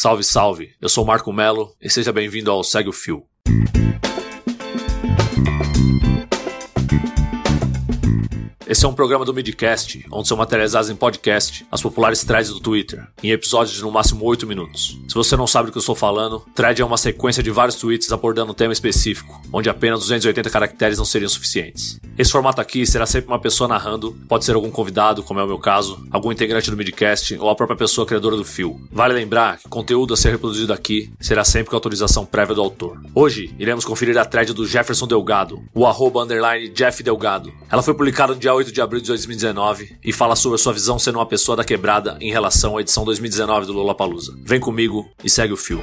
Salve, salve! Eu sou Marco Melo e seja bem-vindo ao Segue o Fio. Esse é um programa do Midcast, onde são materializados em podcast as populares threads do Twitter, em episódios de no máximo 8 minutos. Se você não sabe do que eu estou falando, thread é uma sequência de vários tweets abordando um tema específico, onde apenas 280 caracteres não seriam suficientes. Esse formato aqui será sempre uma pessoa narrando, pode ser algum convidado, como é o meu caso, algum integrante do Midcast ou a própria pessoa criadora do fio. Vale lembrar que o conteúdo a ser reproduzido aqui será sempre com autorização prévia do autor. Hoje, iremos conferir a thread do Jefferson Delgado, o arroba underline Jeff Delgado. Ela foi publicada dia 8 de abril de 2019 e fala sobre a sua visão sendo uma pessoa da quebrada em relação à edição 2019 do Lollapalooza. Vem comigo e segue o fio.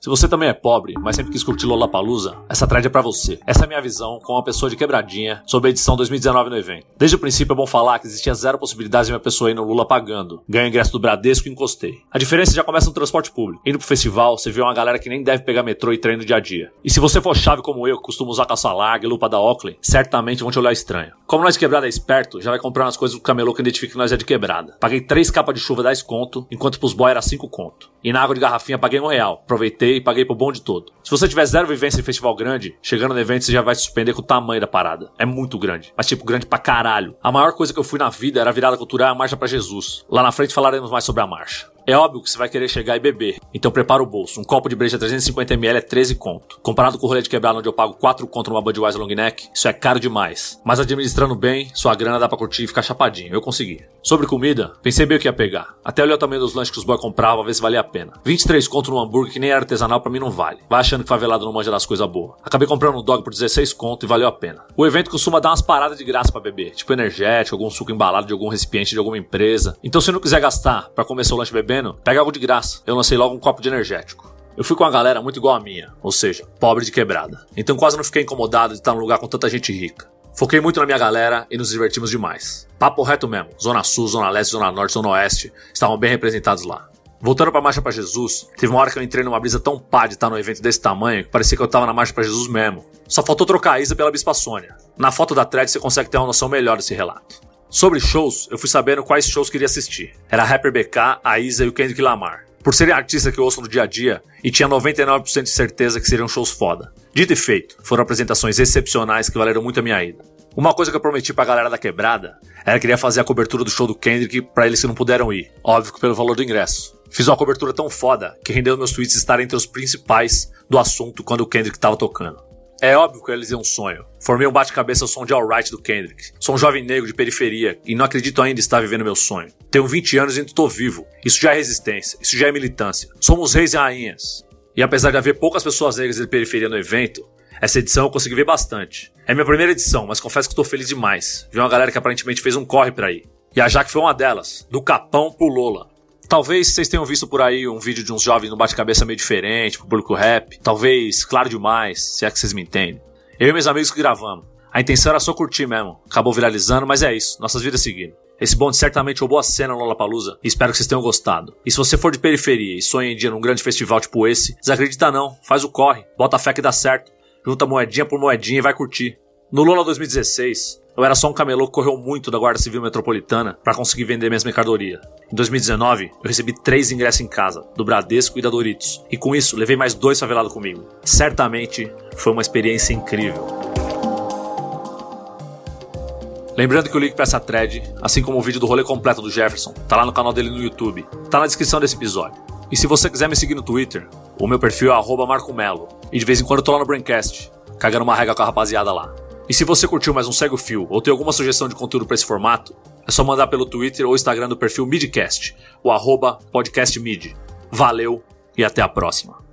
Se você também é pobre, mas sempre quis curtir Lollapalooza, essa thread é pra você. Essa é a minha visão, com uma pessoa de quebradinha, sobre a edição 2019 no evento. Desde o princípio é bom falar que existia zero possibilidade de uma pessoa ir no Lula pagando. Ganho ingresso do Bradesco e encostei. A diferença já começa no transporte público. Indo pro festival, você vê uma galera que nem deve pegar metrô e trem no dia a dia. E se você for chave como eu, que costumo usar calça larga e lupa da Oakley, certamente vão te olhar estranho. Como nós de quebrada é esperto, já vai comprando as coisas do camelô que identifica que nós é de quebrada. Paguei três capas de chuva 10 conto, enquanto pros boy era 5 conto. E na água de garrafinha paguei um real. Aproveitei e paguei pro bonde todo. Se você tiver zero vivência em festival grande, chegando no evento você já vai se surpreender com o tamanho da parada. É muito grande. Mas tipo, grande pra caralho. A maior coisa que eu fui na vida era a virada cultural a marcha para Jesus. Lá na frente falaremos mais sobre a marcha. É óbvio que você vai querer chegar e beber, então prepara o bolso. Um copo de breja 350ml é 13 conto. Comparado com o rolê de quebrado onde eu pago 4 conto numa Budweiser long neck, isso é caro demais. Mas administrando bem, sua grana dá pra curtir e ficar chapadinho. Eu consegui. Sobre comida, pensei bem o que ia pegar. Até olhei o tamanho dos lanches que os boys compravam, ver se valia a pena. 23 conto no hambúrguer que nem era artesanal pra mim não vale. Vai achando que favelado não manja das coisas boas. Acabei comprando um dog por 16 conto e valeu a pena. O evento costuma dar umas paradas de graça para beber, tipo energético, algum suco embalado de algum recipiente de alguma empresa. Então se não quiser gastar para comer seu lanche bebendo, pega algo de graça. Eu lancei logo um copo de energético. Eu fui com uma galera muito igual a minha, ou seja, pobre de quebrada. Então quase não fiquei incomodado de estar num lugar com tanta gente rica. Foquei muito na minha galera e nos divertimos demais. Papo reto mesmo. Zona Sul, Zona Leste, Zona Norte, Zona Oeste estavam bem representados lá. Voltando pra Marcha para Jesus, teve uma hora que eu entrei numa brisa tão pá de estar num evento desse tamanho que parecia que eu tava na Marcha para Jesus mesmo. Só faltou trocar a Isa pela Bispa Sônia. Na foto da thread você consegue ter uma noção melhor desse relato. Sobre shows, eu fui sabendo quais shows queria assistir. Era Rapper BK, a Isa e o Kendrick Lamar. Por serem artistas que eu ouço no dia a dia, e tinha 99% de certeza que seriam shows foda. Dito e feito, foram apresentações excepcionais que valeram muito a minha ida. Uma coisa que eu prometi pra galera da quebrada era que queria fazer a cobertura do show do Kendrick pra eles que não puderam ir, óbvio que pelo valor do ingresso. Fiz uma cobertura tão foda que rendeu meus tweets estarem entre os principais do assunto quando o Kendrick tava tocando. É óbvio que eu realizei um sonho. Formei um bate-cabeça ao som de Alright do Kendrick. Sou um jovem negro de periferia e não acredito ainda estar vivendo meu sonho. Tenho 20 anos e ainda estou vivo. Isso já é resistência, isso já é militância. Somos reis e rainhas. E apesar de haver poucas pessoas negras de periferia no evento, essa edição eu consegui ver bastante. É minha primeira edição, mas confesso que estou feliz demais. Vi uma galera que aparentemente fez um corre pra ir. E a Jaque foi uma delas, do Capão pro Lola. Talvez vocês tenham visto por aí um vídeo de uns jovens no bate-cabeça meio diferente, pro público rap. Talvez claro demais, se é que vocês me entendem. Eu e meus amigos que gravamos. A intenção era só curtir mesmo. Acabou viralizando, mas é isso. Nossas vidas seguiram. Esse bonde certamente roubou a cena no Lollapalooza e espero que vocês tenham gostado. E se você for de periferia e sonha em dia num grande festival tipo esse, desacredita não, faz o corre, bota a fé que dá certo, junta moedinha por moedinha e vai curtir. No Lola 2016, eu era só um camelô que correu muito da Guarda Civil Metropolitana para conseguir vender minhas mercadorias. Em 2019, eu recebi três ingressos em casa, do Bradesco e da Doritos, e com isso levei mais dois favelados comigo. Certamente foi uma experiência incrível. Lembrando que o link para essa thread, assim como o vídeo do rolê completo do Jefferson, tá lá no canal dele no YouTube, tá na descrição desse episódio. E se você quiser me seguir no Twitter, o meu perfil é @marcomelo, e de vez em quando eu tô lá no Braincast, cagando uma regra com a rapaziada lá. E se você curtiu mais um Segue o Fio ou tem alguma sugestão de conteúdo para esse formato, é só mandar pelo Twitter ou Instagram do perfil Midcast, o arroba podcastmid. Valeu e até a próxima.